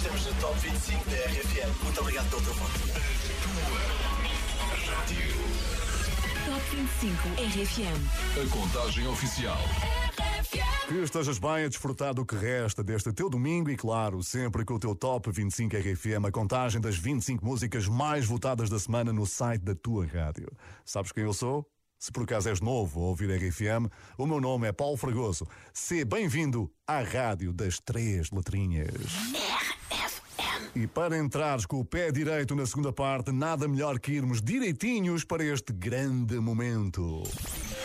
Estamos no Top 25 da RFM. Muito obrigado pelo teu voto. Top 25 RFM. A contagem oficial. Que estejas bem a desfrutar do que resta deste teu domingo e, claro, sempre com o teu Top 25 RFM, a contagem das 25 músicas mais votadas da semana no site da tua rádio. Sabes quem eu sou? Se por acaso és novo a ouvir RFM, o meu nome é Paulo Fragoso. Seja bem-vindo à rádio das três letrinhas. E para entrares com o pé direito na segunda parte, nada melhor que irmos direitinhos para este grande momento.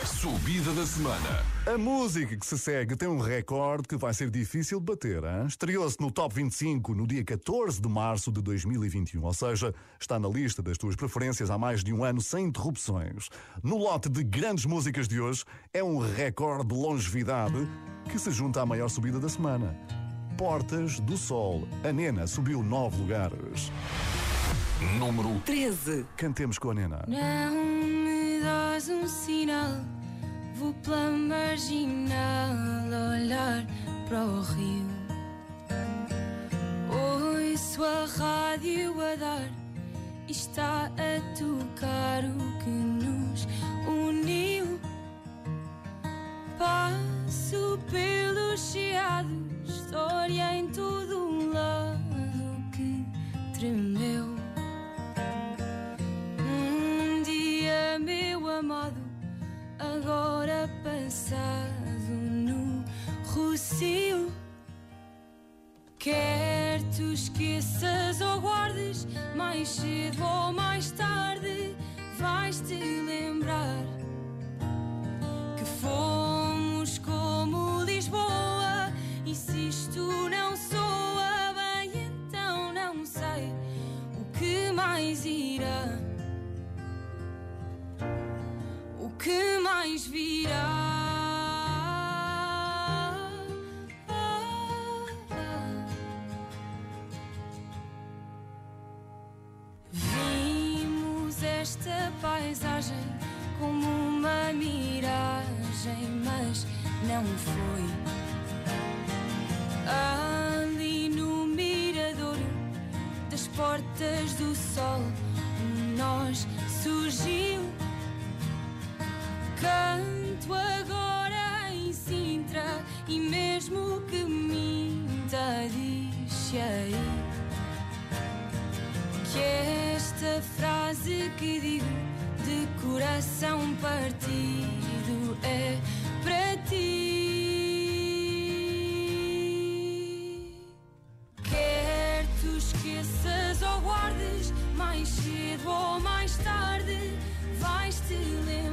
Subida da semana. A música que se segue tem um recorde que vai ser difícil de bater. Estreou-se no Top 25 no dia 14 de março de 2021, ou seja, está na lista das tuas preferências há mais de um ano sem interrupções. No lote de grandes músicas de hoje, é um recorde de longevidade que se junta à maior subida da semana. Portas do Sol. A Nena subiu nove lugares. Número 13. Cantemos com a Nena. Não me dás um sinal, vou pela marginal olhar para o rio. Ouço a rádio a dar está a tocar o que nos uniu. Passo pelos chiados, história em todo um lado que tremeu. Um dia, meu amado, agora passado no Rocio. Quer tu esqueças ou guardes, mais cedo ou mais tarde, vais-te lembrar que fomos E se isto não soa bem, então não sei o que mais irá. O que mais virá? Vimos esta paisagem como uma miragem, mas não foi. Ali no mirador das portas do sol, um nós surgiu. Canto agora em Sintra e mesmo que minta, diz que esta frase que digo de coração partido é vais-te lembrar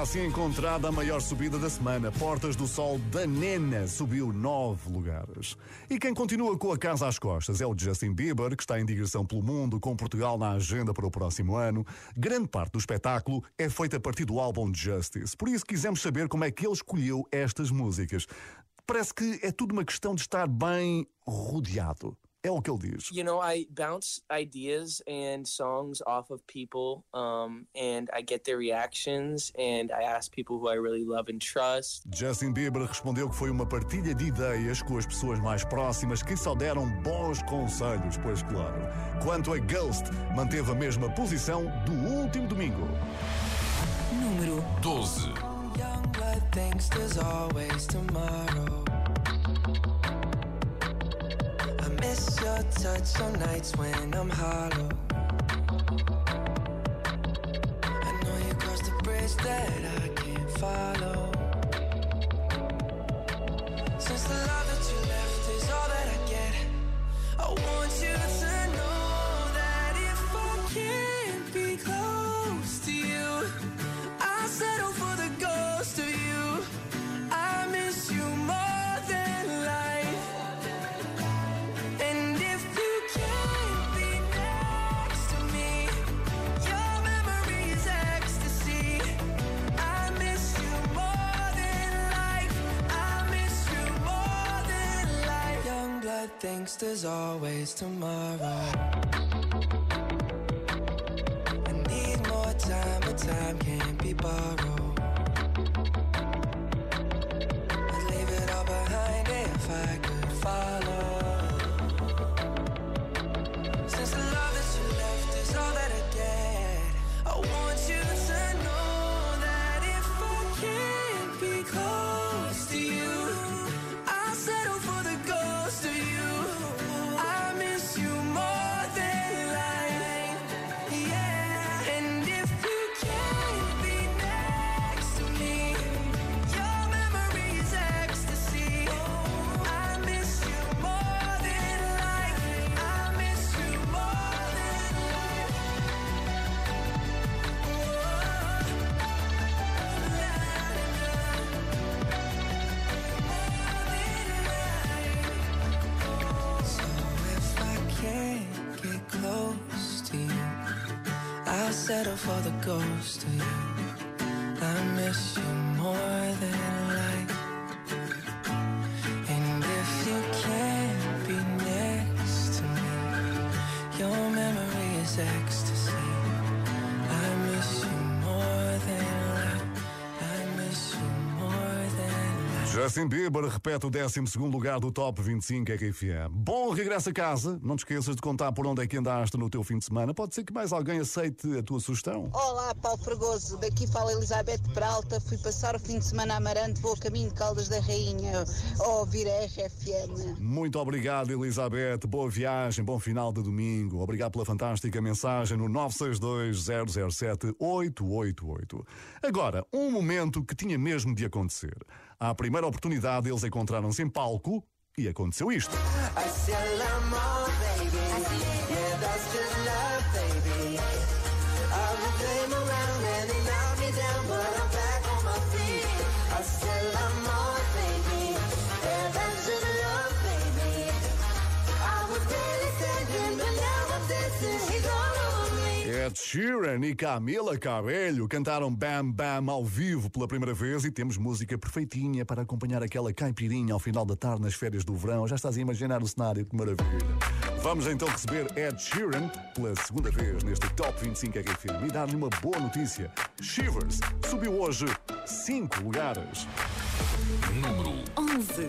Está assim encontrada a maior subida da semana. Portas do Sol da Nena subiu nove lugares. E quem continua com a casa às costas é o Justin Bieber, que está em digressão pelo mundo, com Portugal na agenda para o próximo ano. Grande parte do espetáculo é feita a partir do álbum Justice. Por isso quisemos saber como é que ele escolheu estas músicas. Parece que é tudo uma questão de estar bem rodeado. É o que ele diz. You know, I bounce ideas and songs off of people, um, and I get their reactions, and I ask people who I really love and trust. Justin Bieber respondeu que foi uma partilha de ideias com as pessoas mais próximas que só deram bons conselhos, pois claro. Quanto a Ghost, manteve a mesma posição do último domingo. Número 12. Young blood thinks there's always tomorrow. Miss your touch on nights when I'm hollow. I know you crossed a bridge that I can't follow. Since the love that you left is all that I get, I want you to know that if I can't thinks there's always tomorrow. I need more time, but time can't be borrowed. I'd leave it all behind if I could for the ghost Justin Bieber repete o 12 lugar do Top 25 RFM. Bom regresso a casa. Não te esqueças de contar por onde é que andaste no teu fim de semana. Pode ser que mais alguém aceite a tua sugestão. Olá, Paulo Fragoso. Daqui fala Elizabeth Peralta. Fui passar o fim de semana a Amarante. Vou a caminho de Caldas da Rainha a ouvir a RFM. Muito obrigado, Elizabeth. Boa viagem, bom final de domingo. Obrigado pela fantástica mensagem no 962-007-888. Agora, um momento que tinha mesmo de acontecer. À primeira oportunidade, eles encontraram-se em palco e aconteceu isto. I Ed Sheeran e Camila Cabello cantaram Bam Bam ao vivo pela primeira vez e temos música perfeitinha para acompanhar aquela caipirinha ao final da tarde nas férias do verão. Já estás a imaginar o cenário, que maravilha. Vamos então receber Ed Sheeran pela segunda vez neste Top 25 RFM e dar-lhe uma boa notícia. Shivers subiu hoje 5 lugares. Número 11.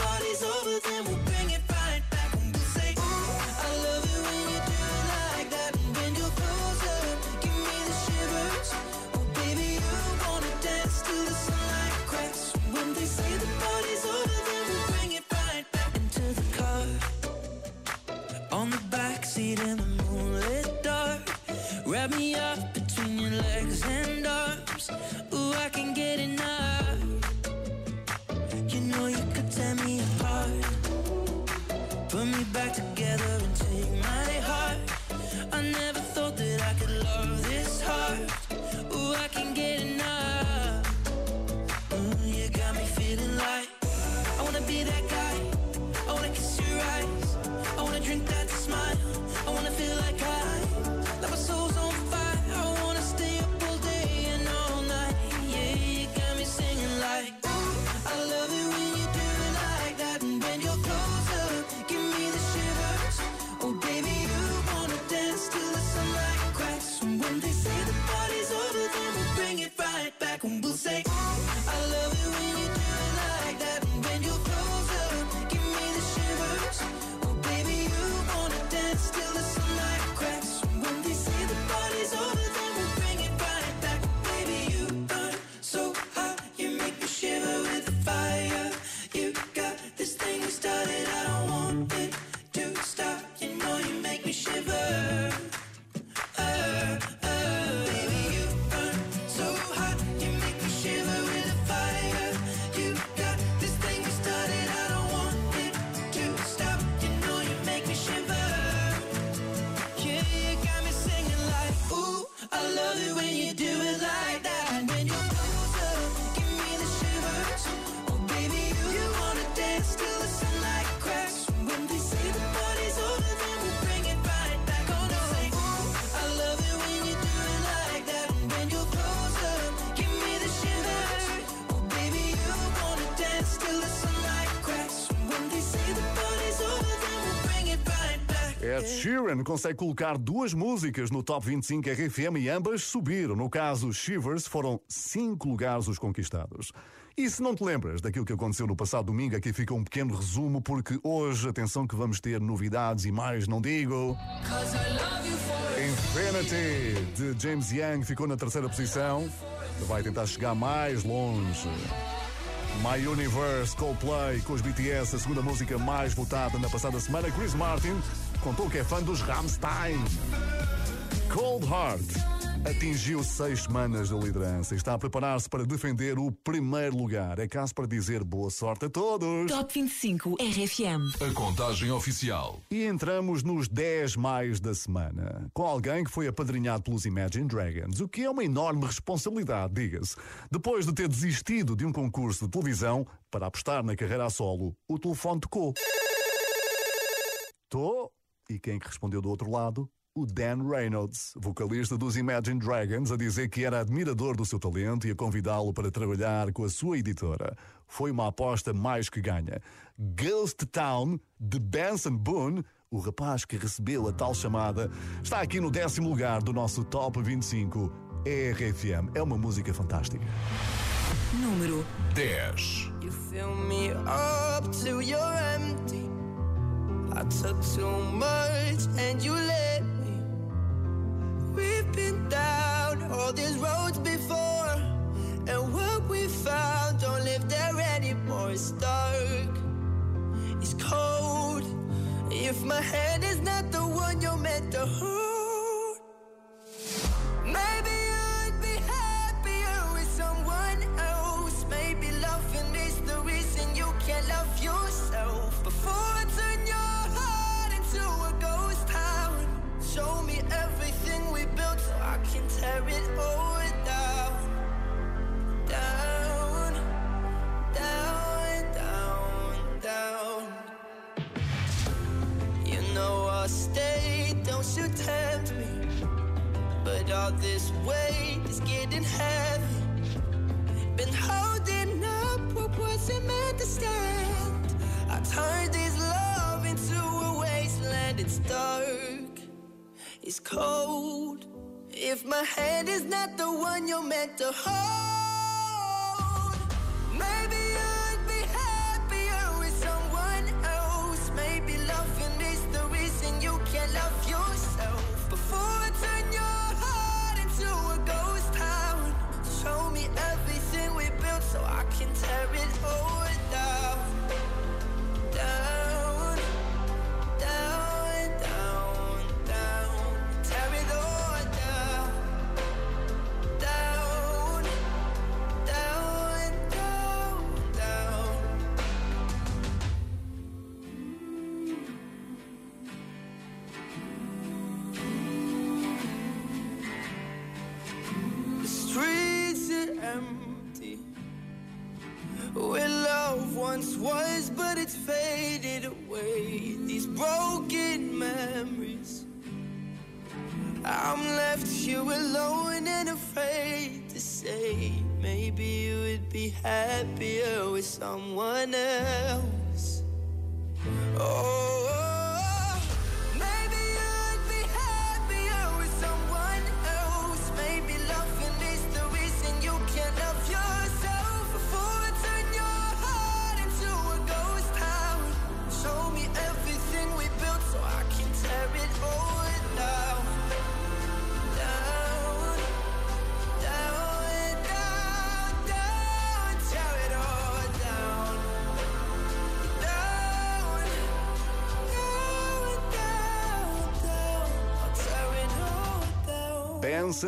They Ed Sheeran consegue colocar duas músicas no Top 25 RFM e ambas subiram. No caso Shivers, foram cinco lugares os conquistados. E se não te lembras daquilo que aconteceu no passado domingo, aqui fica um pequeno resumo, porque hoje, atenção que vamos ter novidades e mais não digo. Infinity, de James Young, ficou na terceira posição. Vai tentar chegar mais longe. My Universe, Coldplay, com os BTS, a segunda música mais votada na passada semana. Chris Martin contou que é fã dos Rammstein. Cold Heart atingiu seis semanas de liderança e está a preparar-se para defender o primeiro lugar. É caso para dizer boa sorte a todos. Top 25 RFM. A contagem oficial. E entramos nos 10 mais da semana, com alguém que foi apadrinhado pelos Imagine Dragons, o que é uma enorme responsabilidade, diga-se. Depois de ter desistido de um concurso de televisão para apostar na carreira a solo, o telefone tocou. Tô. E quem que respondeu do outro lado? O Dan Reynolds, vocalista dos Imagine Dragons, a dizer que era admirador do seu talento e a convidá-lo para trabalhar com a sua editora. Foi uma aposta mais que ganha. Ghost Town, de Benson Boone, o rapaz que recebeu a tal chamada, está aqui no décimo lugar do nosso Top 25 RFM. É uma música fantástica. Número 10. You fill me up till you're empty. I took too much and you let me. We've been down all these roads before, and what we found don't live there anymore. It's dark, it's cold. If my hand is not the one you're meant to hold, you tempt me. But all this weight is getting heavy. Been holding up what wasn't meant to stand. I turned this love into a wasteland. It's dark, it's cold. If my hand is not the one you're meant to hold. Maybe can tear it all down.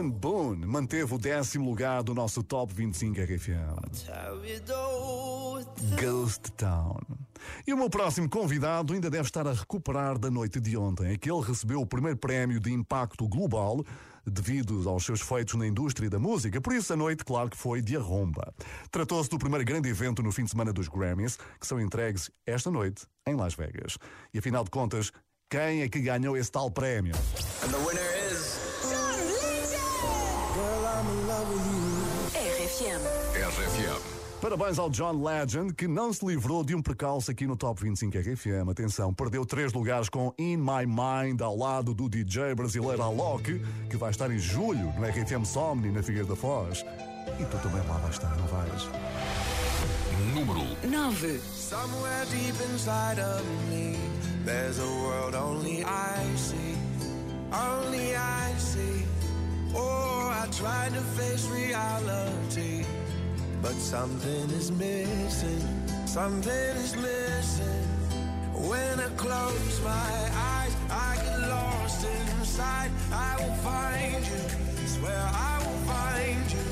Boone manteve o décimo lugar do nosso Top 25 RFM. Ghost Town. E o meu próximo convidado ainda deve estar a recuperar da noite de ontem, em que ele recebeu o primeiro prémio de impacto global devido aos seus feitos na indústria da música. Por isso, a noite, claro que foi de arromba. Tratou-se do primeiro grande evento no fim de semana dos Grammys, que são entregues esta noite em Las Vegas. E afinal de contas, quem é que ganhou esse tal prémio? Parabéns ao John Legend, que não se livrou de um percalço aqui no Top 25 RFM. Atenção, perdeu três lugares com In My Mind ao lado do DJ brasileiro Alok, que vai estar em julho no RFM Somni na Figueira da Foz. E tu também lá vais estar, não vais? Número 9. Somewhere deep inside of me, there's a world only I see, only I see. Oh, I tried to face reality, but something is missing, something is missing. When I close my eyes, I get lost inside. I will find you, swear I will find you.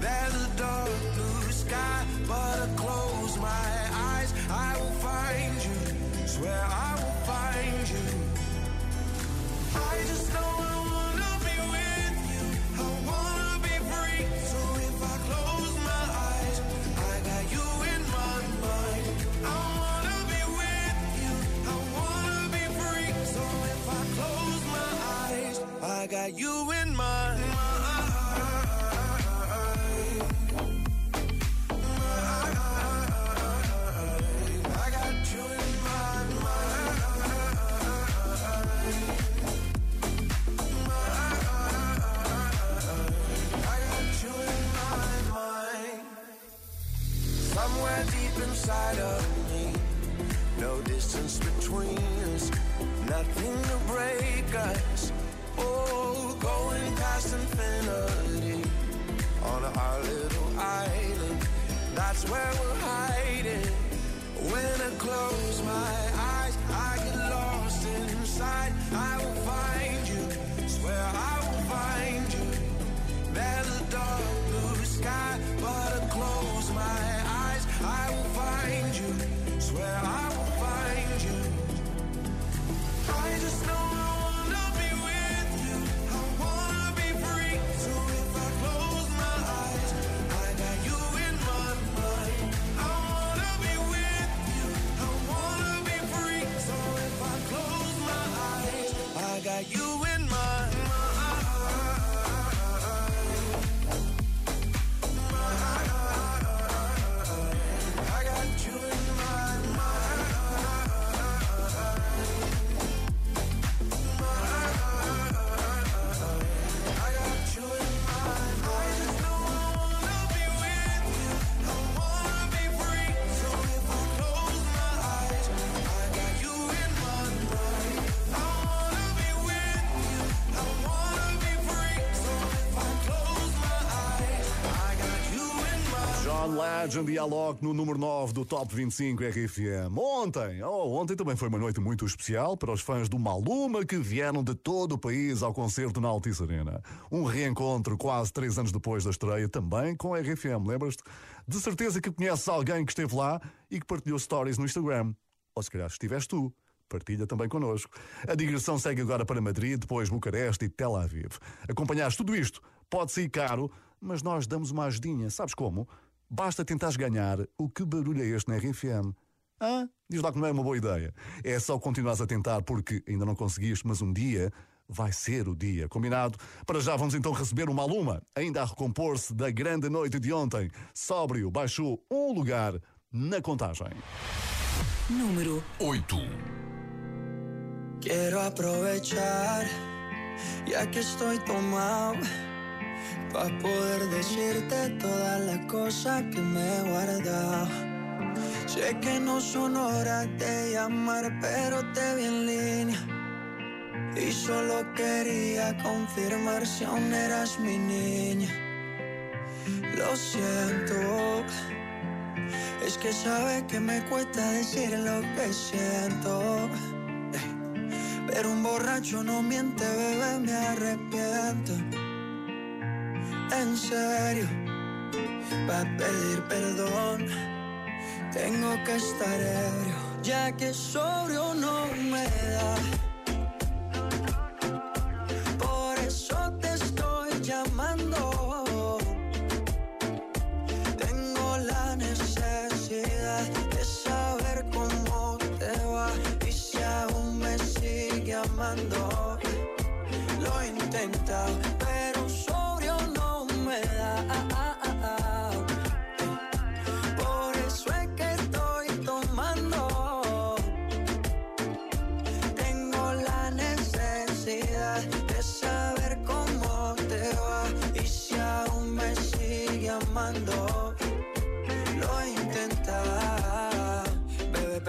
There's a dark blue sky, but I close my eyes. I will find you. Swear I will find you. I just know I wanna be with you. I wanna got you in my mind. I got you in my mind. I got you in my mind. Somewhere deep inside of me, no distance between us, nothing to break us. Oh, That's where we're hiding. When I close my eyes, I get lost inside. I John Legend e Alok no número 9 do Top 25 RFM. Ontem, oh, ontem também foi uma noite muito especial para os fãs do Maluma que vieram de todo o país ao concerto na Altice Arena. Um reencontro quase três anos depois da estreia, também com a RFM, lembras-te? De certeza que conheces alguém que esteve lá e que partilhou stories no Instagram. Ou se calhar estiveste tu. Partilha também connosco. A digressão segue agora para Madrid, depois Bucareste e Tel Aviv. Acompanhaste tudo isto pode ser caro, mas nós damos uma ajudinha. Sabes como? Basta tentares ganhar o que barulho é este na RFM. Ah, diz lá que não é uma boa ideia. É só continuares a tentar porque ainda não conseguiste, mas um dia vai ser o dia. Combinado? Para já vamos então receber uma aluma, ainda a recompor-se da grande noite de ontem. Sóbrio baixou um lugar na contagem. Número 8. Quiero aprovechar, ya que estoy tomado, para poder decirte todas las cosas que me he guardado. Sé que no son horas de llamar, pero te vi en línea. Y solo quería confirmar si aún eras mi niña. Lo siento, es que sabe que me cuesta decir lo que siento. Pero un borracho no miente, bebé, me arrepiento. En serio, para pedir perdón, tengo que estar ebrio, ya que sobrio no me da. Por eso te estoy llamando. Tengo la necesidad de saber cómo te va y si aún me sigue amando. Lo he intentado,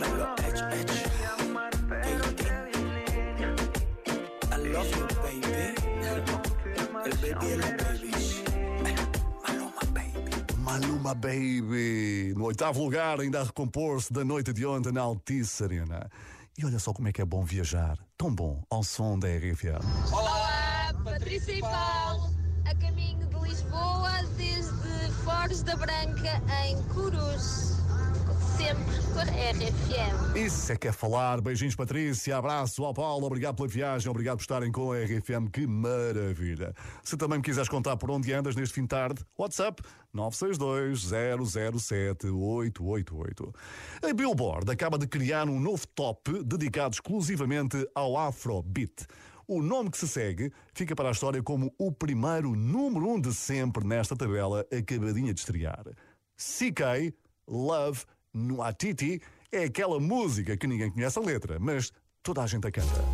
Dímelo, Edge, Edge. I love you, baby. El. Maluma, baby. Maluma Baby, no oitavo lugar, ainda a recompor-se da noite de ontem na Altice Arena. E olha só como é que é bom viajar, tão bom, ao som da RFM. Olá, Patrícia e Paulo, a caminho de Lisboa, desde Foz da Branca, em Curus. Sempre com a RFM. Isso é que é falar. Beijinhos, Patrícia. Abraço ao Paulo. Obrigado pela viagem. Obrigado por estarem com a RFM. Que maravilha. Se também me quiseres contar por onde andas neste fim de tarde, WhatsApp 962-007-888. A Billboard acaba de criar um novo top dedicado exclusivamente ao Afrobeat. O nome que se segue fica para a história como o primeiro número um de sempre nesta tabela acabadinha de estrear. CK Love no Atiti é aquela música que ninguém conhece a letra, mas toda a gente a canta.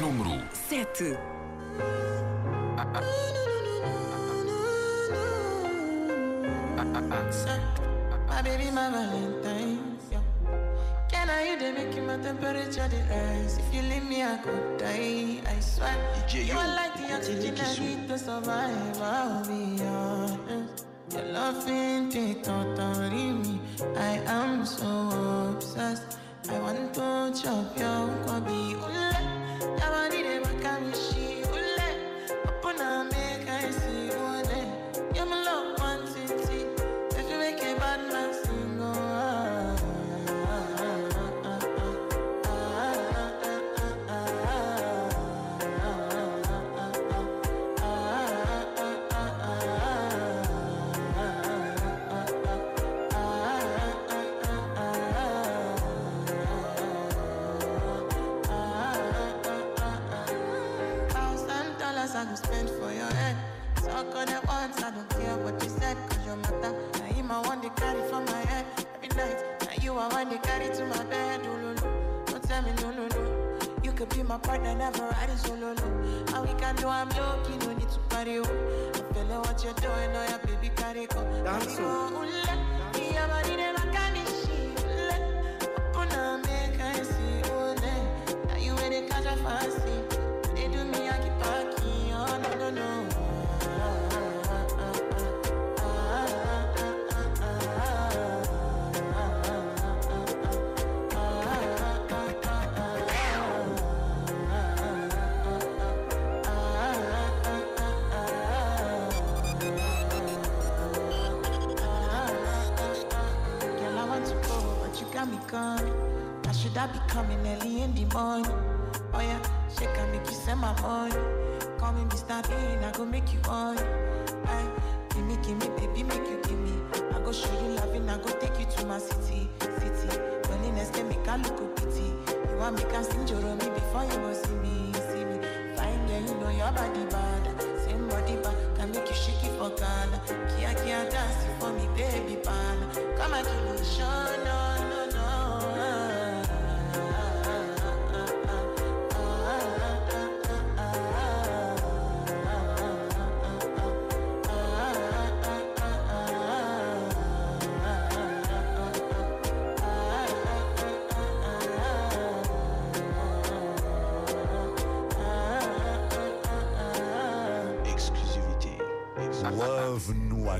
Número 7. My baby, my Valentine. Yeah. Can I you they make you my temperature the rise? If you leave me, I could die. I swear. you are like the oxygen I need to survive. I'll be. Your love ain't it totally me. I am so obsessed. I want to chop your kwabi. Ule, yabani de makamishi. Ule, upona make I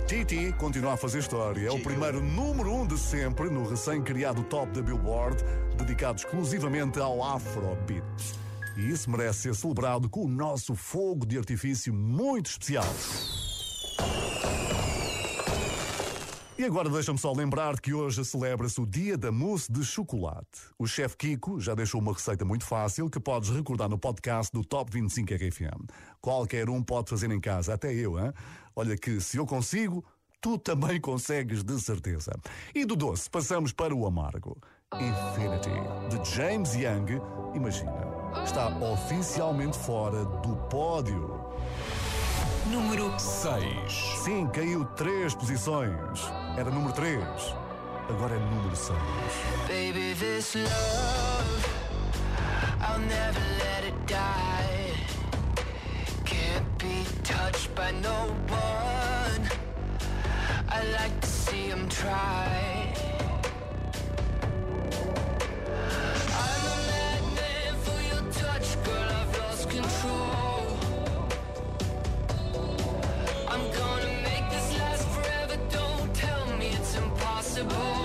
Atiti continua a fazer história. É o primeiro número um de sempre no recém-criado top da Billboard, dedicado exclusivamente ao Afrobeat. E isso merece ser celebrado com o nosso fogo de artifício muito especial. E agora deixa-me só lembrar que hoje celebra-se o Dia da Mousse de Chocolate. O chefe Kiko já deixou uma receita muito fácil que podes recordar no podcast do Top 25 RFM. Qualquer um pode fazer em casa, até eu, hein? Olha que se eu consigo, tu também consegues de certeza. E do doce passamos para o amargo. Infinity, de James Young, imagina, está oficialmente fora do pódio. Número 6. Sim, caiu três posições. Era número 3. Agora é número 6. Baby, this love, I'll never let it die. Can't be touched by no one. I like to see him try. Impossible.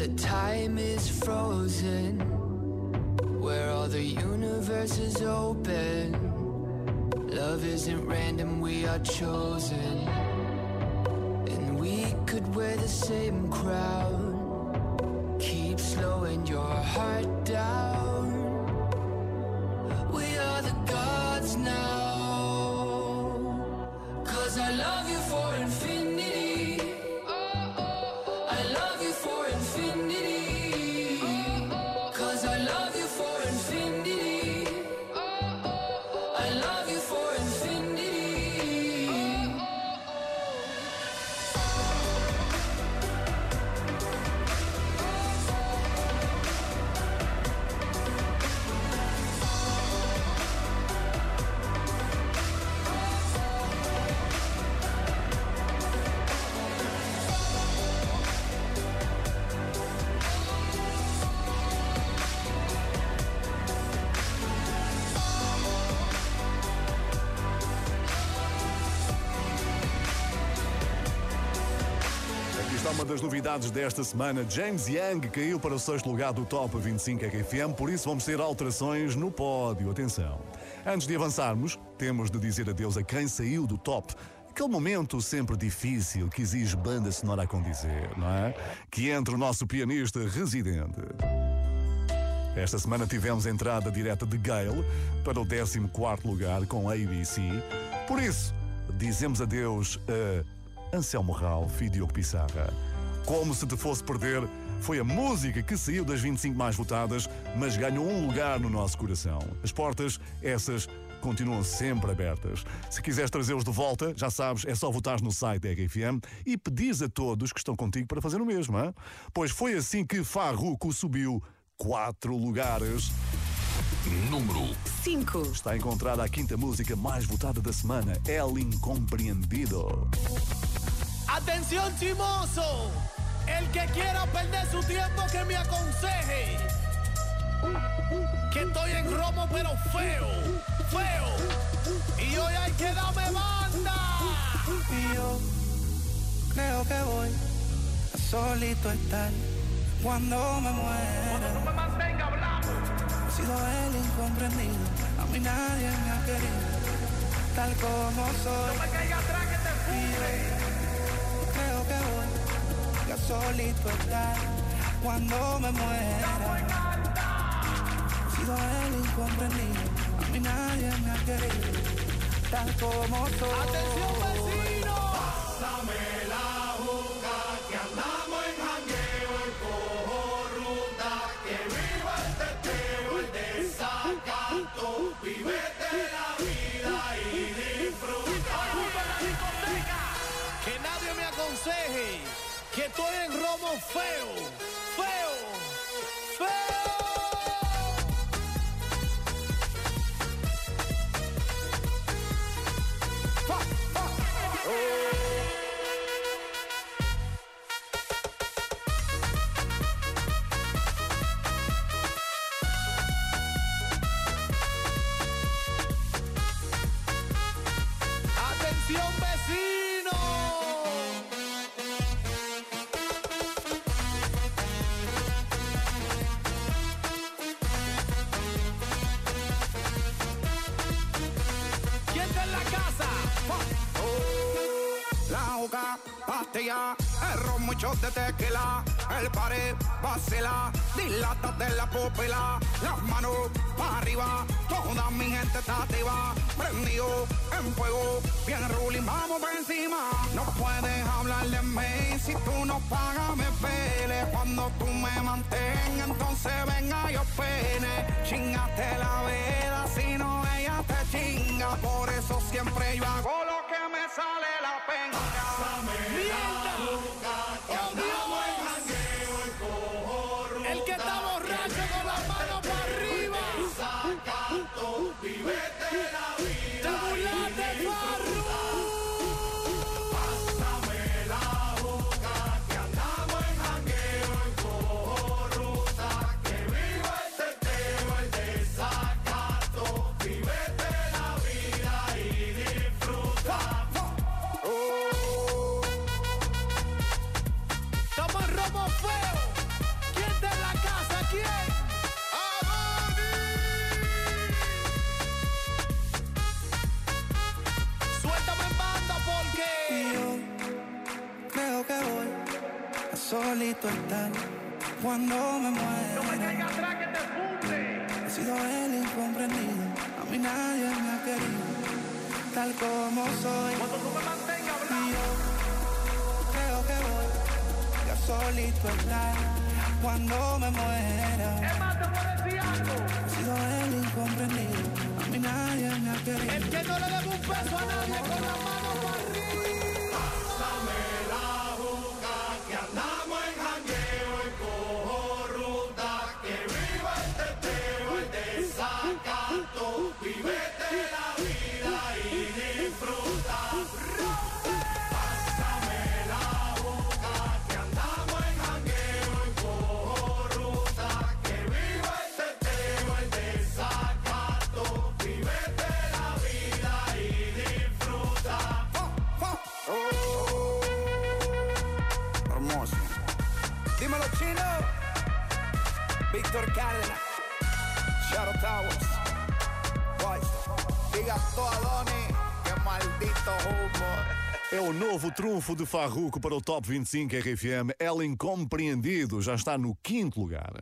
The time is frozen, where all the universe is open. Love isn't random, we are chosen. And we could wear the same crown. Keep slowing your heart down. Novidades desta semana. James Young caiu para o sexto lugar do Top 25 RFM, por isso vamos ter alterações no pódio. Atenção. Antes de avançarmos, temos de dizer adeus a quem saiu do top. Aquele momento sempre difícil que exige banda sonora a condizer, não é? Que entre o nosso pianista residente. Esta semana tivemos entrada direta de Gale para o 14 lugar com ABC. Por isso, dizemos adeus a Anselmo Ralph e Diogo Pissarra. Como se te fosse perder, foi a música que saiu das 25 mais votadas, mas ganhou um lugar no nosso coração. As portas, essas, continuam sempre abertas. Se quiseres trazê-los de volta, já sabes, é só votar no site da RFM e pedires a todos que estão contigo para fazer o mesmo, hein? Pois foi assim que Farruko subiu quatro lugares. Número 5. Está encontrada a quinta música mais votada da semana, El Incompreendido. Atención chimoso, el que quiera perder su tiempo que me aconseje. Que estoy en romo pero feo, feo. Y hoy hay que darme banda. Y yo creo que voy a solito estar cuando me muera. No me mantenga hablando. He sido el incomprendido, a mí nadie me ha querido, tal como soy. No me caiga atrás que te fui. Creo que voy a solito estar cuando me muera. He sido el incomprendido, a mí nadie me ha querido, tal como soy. Atención vecino. Romo pastilla, el ron, muchos de tequila, el pared, vacila, dilata de la pupila, las manos para arriba, toda mi gente está activa, prendido en fuego, bien ruling, vamos por encima, no puedes hablar de mí, si tú no pagas me pele, cuando tú me mantengas, entonces venga yo pene, chingate la vela, si no ella te chinga, por eso siempre yo hago solito estar cuando me muera. He sido el incomprendido, a mí nadie me ha querido, tal como soy. Y yo creo que voy a solito estar cuando me muera. He sido el incomprendido, a mí nadie me ha querido. El que no le debe un peso a nadie con la mano para arriba. Cárdenas. Shadow Towers. Diga a Doni. Que maldito. É o novo trunfo de Farruco para o Top 25 RFM. El Incompreendido já está no quinto lugar.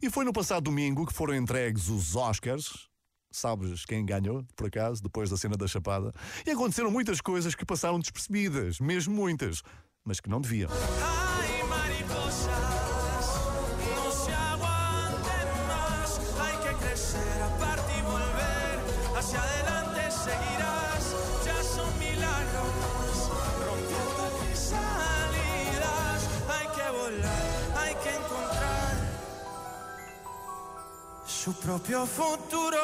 E foi no passado domingo que foram entregues os Oscars. Sabes quem ganhou, por acaso, depois da cena da Chapada? E aconteceram muitas coisas que passaram despercebidas, mesmo muitas, mas que não deviam. Su propio futuro.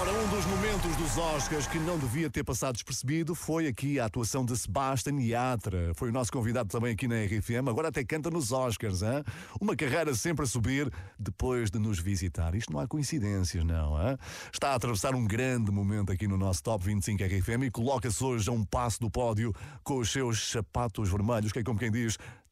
Ora, um dos momentos dos Oscars que não devia ter passado despercebido foi aqui a atuação de Sebastian Yatra. Foi o nosso convidado também aqui na RFM. Agora até canta nos Oscars, hein? Uma carreira sempre a subir depois de nos visitar. Isto não há coincidências, não, hein? Está a atravessar um grande momento aqui no nosso Top 25 RFM e coloca-se hoje a um passo do pódio com os seus sapatos vermelhos, que é como quem diz,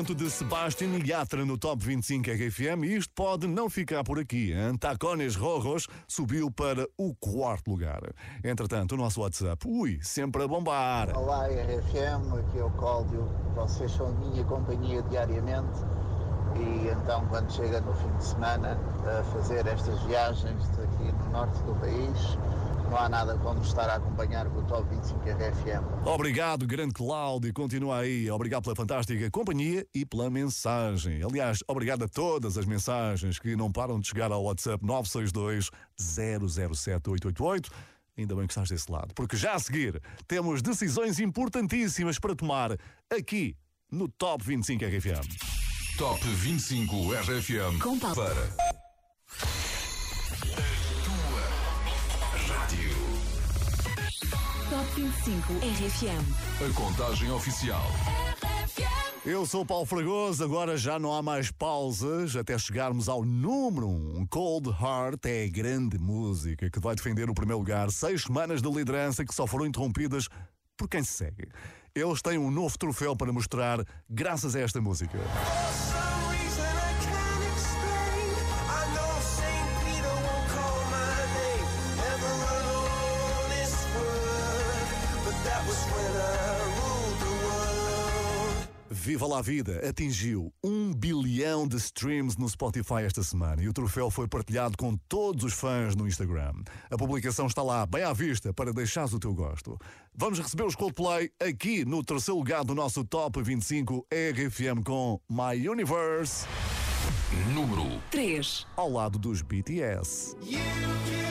Momento de Sebastian Yatra no Top 25 RFM e isto pode não ficar por aqui. Antacones Rorros subiu para o quarto lugar. Entretanto, o nosso WhatsApp, ui, sempre a bombar. Olá, RFM, aqui é o Cláudio. Vocês são a minha companhia diariamente e então, quando chega no fim de semana a fazer estas viagens aqui no norte do país, não há nada como estar a acompanhar com o Top 25 RFM. Obrigado, grande Cláudio. Continua aí. Obrigado pela fantástica companhia e pela mensagem. Aliás, obrigado a todas as mensagens que não param de chegar ao WhatsApp 962 007 888. Ainda bem que estás desse lado, porque já a seguir temos decisões importantíssimas para tomar aqui no Top 25 RFM. Top 25 RFM. Com. Para. Top 25 RFM. A contagem oficial. Eu sou o Paulo Fragoso, agora já não há mais pausas até chegarmos ao número 1. Um. Cold Heart é a grande música que vai defender o primeiro lugar. Seis semanas de liderança que só foram interrompidas por quem se segue. Eles têm um novo troféu para mostrar graças a esta música. Viva lá a Vida atingiu um bilhão de streams no Spotify esta semana e o troféu foi partilhado com todos os fãs no Instagram. A publicação está lá, bem à vista, para deixares o teu gosto. Vamos receber os Coldplay aqui no terceiro lugar do nosso Top 25 RFM com My Universe. Número 3. Ao lado dos BTS. In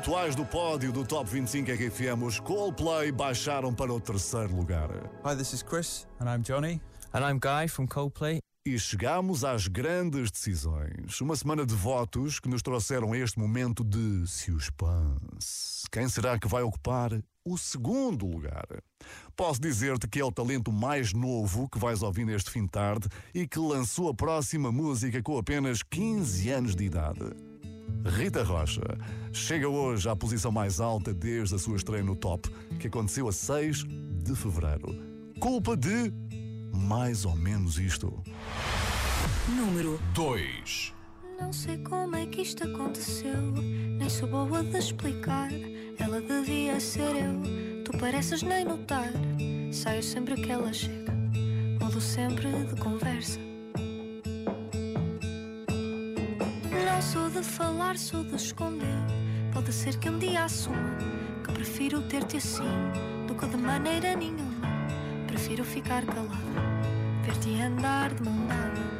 habituais do pódio do Top 25 RFM, os Coldplay, baixaram para o terceiro lugar. Hi, this is Chris. And I'm Johnny. And I'm Guy from Coldplay. E chegamos às grandes decisões. Uma semana de votos que nos trouxeram a este momento de suspense. Quem será que vai ocupar o segundo lugar? Posso dizer-te que é o talento mais novo que vais ouvir neste fim de tarde e que lançou a próxima música com apenas 15 anos de idade. Rita Rocha chega hoje à posição mais alta desde a sua estreia no Top, que aconteceu a 6 de fevereiro. Culpa de mais ou menos isto. Número 2. Não sei como é que isto aconteceu, nem sou boa de explicar. Ela devia ser eu, tu pareces nem notar. Saio sempre que ela chega, mudo sempre de conversa. Não sou de falar, sou de esconder. Pode ser que um dia assuma que prefiro ter-te assim do que de maneira nenhuma. Prefiro ficar calada, ver-te andar de mão dada.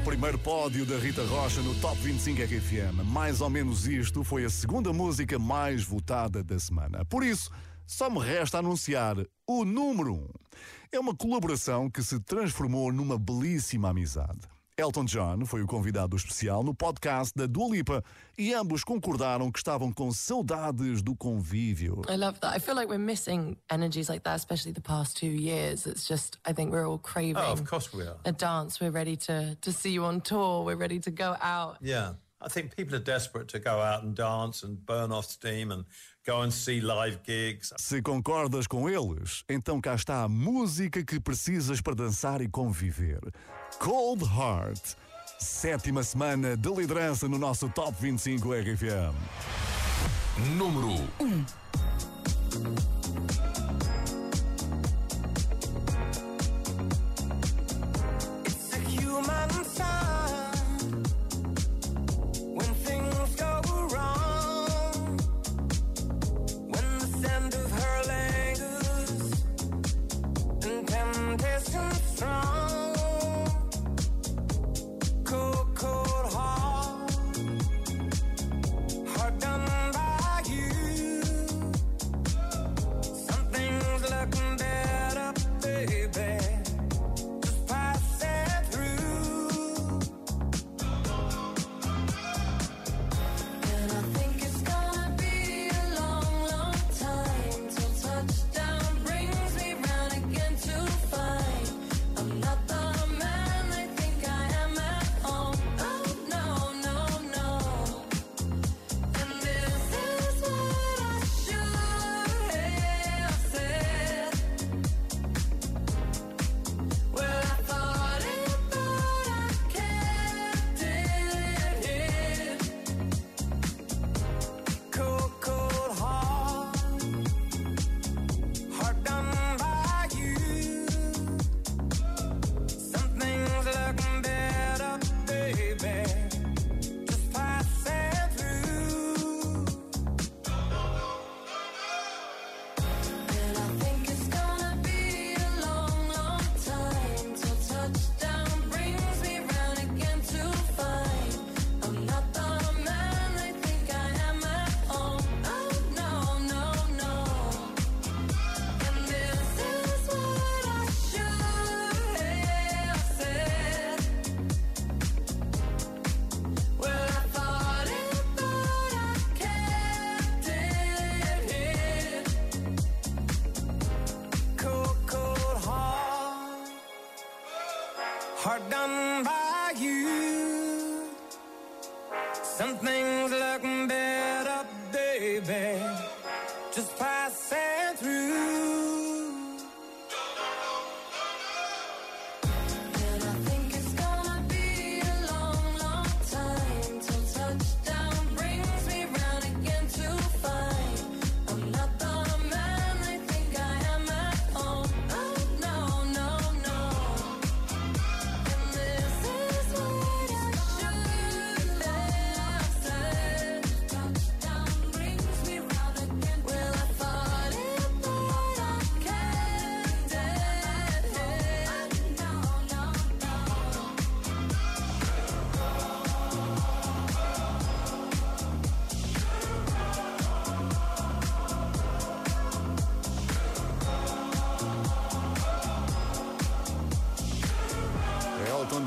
Primeiro pódio da Rita Rocha no Top 25 RFM. Mais ou menos isto foi a segunda música mais votada da semana. Por isso, só me resta anunciar o número 1. Um. É uma colaboração que se transformou numa belíssima amizade. Elton John foi o convidado especial no podcast da Dua Lipa e ambos concordaram que estavam com saudades do convívio. I love that. I feel like we're missing energies like that, especially the past two years. It's just, I think we're all craving Oh, of course we are. a dance. We're ready to, to see you on tour. We're ready to go out. Yeah. I think people are desperate to go out and dance and burn off steam and go and see live gigs. Se concordas com eles, então cá está a música que precisas para dançar e conviver. Cold Heart. Sétima semana de liderança no nosso Top 25 RFM. Número 1. It's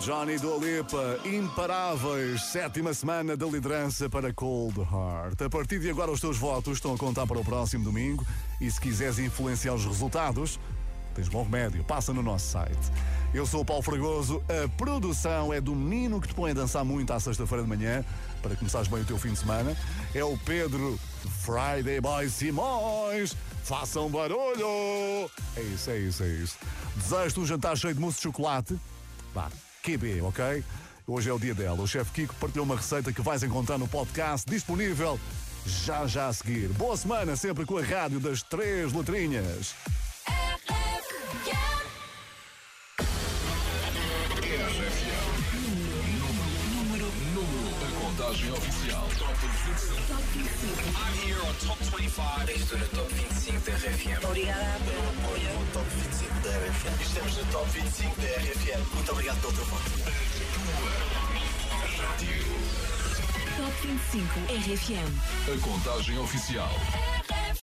Elton John e Dua Lipa, imparáveis, sétima semana da liderança para Cold Heart. A partir de agora os teus votos estão a contar para o próximo domingo e se quiseres influenciar os resultados, tens bom remédio, passa no nosso site. Eu sou o Paulo Fragoso, a produção é do menino que te põe a dançar muito à sexta-feira de manhã, para começares bem o teu fim de semana. É o Pedro Friday Boy Simões. Façam barulho! É isso, é isso, é isso. Desejo-te um jantar cheio de mousse de chocolate. Vá, QB, ok? Hoje é o dia dela. O chefe Kiko partilhou uma receita que vais encontrar no podcast disponível já já a seguir. Boa semana sempre com a rádio das três letrinhas. Contagem oficial. Top 25. Top 25. I'm here on Top 25. Estou no Top 25 da RFM. Obrigada pelo apoio. No Top 25 da RFM. Estamos no Top 25 da RFM. Muito obrigado pelo teu voto. Top 25 RFM. A contagem oficial.